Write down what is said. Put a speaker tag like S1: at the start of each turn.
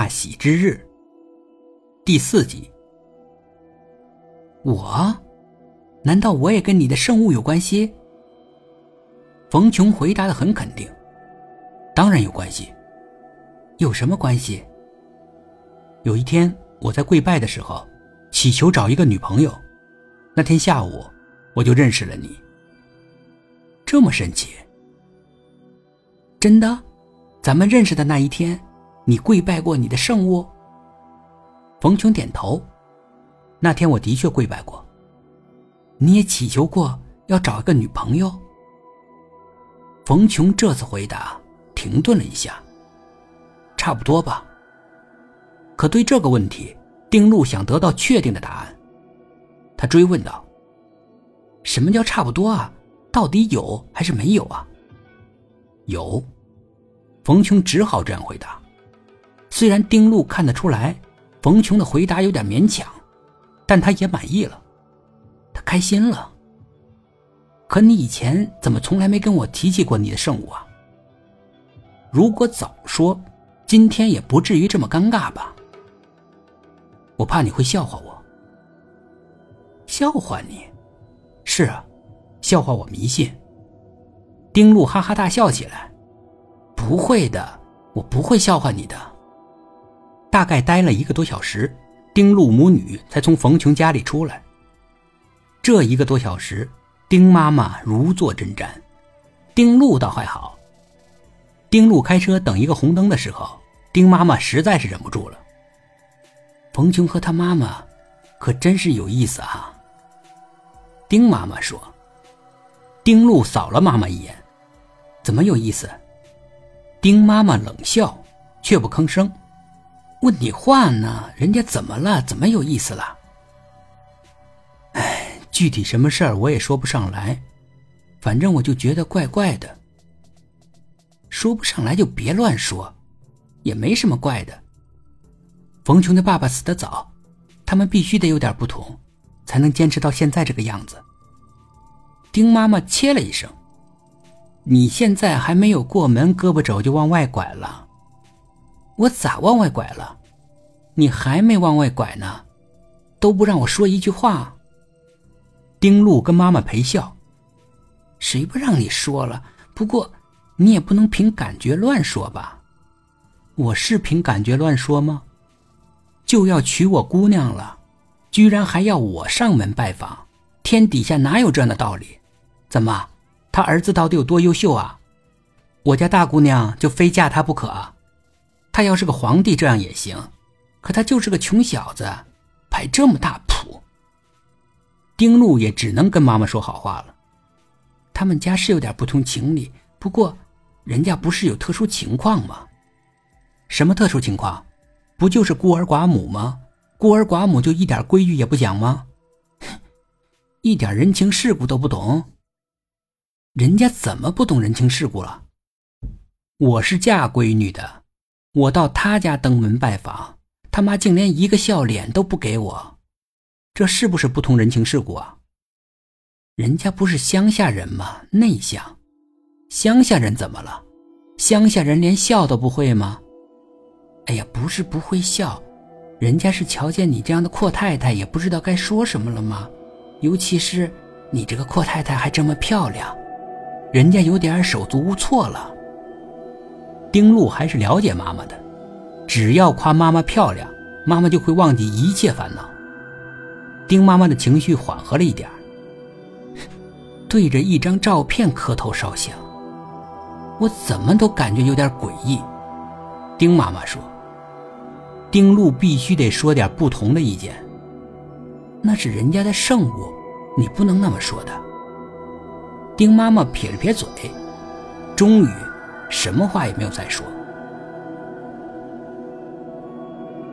S1: 大喜之日。第四集。我？难道我也跟你的圣物有关系？冯琼回答的很肯定。当然有关系。有什么关系？有一天我在跪拜的时候，祈求找一个女朋友。那天下午，我就认识了你。这么神奇？真的？咱们认识的那一天，你跪拜过你的圣物？冯琼点头。那天我的确跪拜过。你也祈求过要找一个女朋友？冯琼这次回答停顿了一下。差不多吧。可对这个问题，丁路想得到确定的答案。他追问道：“什么叫差不多啊？到底有还是没有啊？”有。冯琼只好这样回答。虽然丁路看得出来，冯琼的回答有点勉强，但他也满意了，他开心了。可你以前怎么从来没跟我提起过你的圣物啊？如果早说。今天也不至于这么尴尬吧？我怕你会笑话我。笑话你？是啊，笑话我迷信。丁路哈哈大笑起来。不会的，我不会笑话你的。大概待了一个多小时，丁路母女才从冯琼家里出来。这一个多小时，丁妈妈如坐针毡，丁路倒还好。丁路开车等一个红灯的时候。丁妈妈实在是忍不住了。冯琼和他妈妈可真是有意思啊。丁妈妈说。丁路扫了妈妈一眼，怎么有意思？丁妈妈冷笑，却不吭声。问你话呢，人家怎么了？怎么有意思了？哎，具体什么事儿我也说不上来，反正我就觉得怪怪的。说不上来就别乱说。也没什么怪的。冯琼的爸爸死得早，他们必须得有点不同，才能坚持到现在这个样子。丁妈妈切了一声：“你现在还没有过门，胳膊肘就往外拐了。我咋往外拐了？你还没往外拐呢，都不让我说一句话。”丁路跟妈妈陪笑：“谁不让你说了？不过你也不能凭感觉乱说吧。”我是凭感觉乱说吗？就要娶我姑娘了，居然还要我上门拜访，天底下哪有这样的道理？怎么，他儿子到底有多优秀啊？我家大姑娘就非嫁他不可？他要是个皇帝，这样也行，可他就是个穷小子，摆这么大谱。丁路也只能跟妈妈说好话了。他们家是有点不通情理，不过，人家不是有特殊情况吗？什么特殊情况？不就是孤儿寡母吗？孤儿寡母就一点规矩也不讲吗？一点人情世故都不懂？人家怎么不懂人情世故了？我是嫁闺女的，我到他家登门拜访，他妈竟连一个笑脸都不给我，这是不是不通人情世故啊？人家不是乡下人吗？内向，乡下人怎么了？乡下人连笑都不会吗？哎呀，不是不会笑，人家是瞧见你这样的阔太太，也不知道该说什么了吗？尤其是你这个阔太太还这么漂亮，人家有点手足无措了。丁路还是了解妈妈的，只要夸妈妈漂亮，妈妈就会忘记一切烦恼。丁妈妈的情绪缓和了一点对着一张照片磕头烧香，我怎么都感觉有点诡异。丁妈妈说。丁路必须得说点不同的意见。那是人家的圣物，你不能那么说的。丁妈妈撇了撇嘴，终于什么话也没有再说。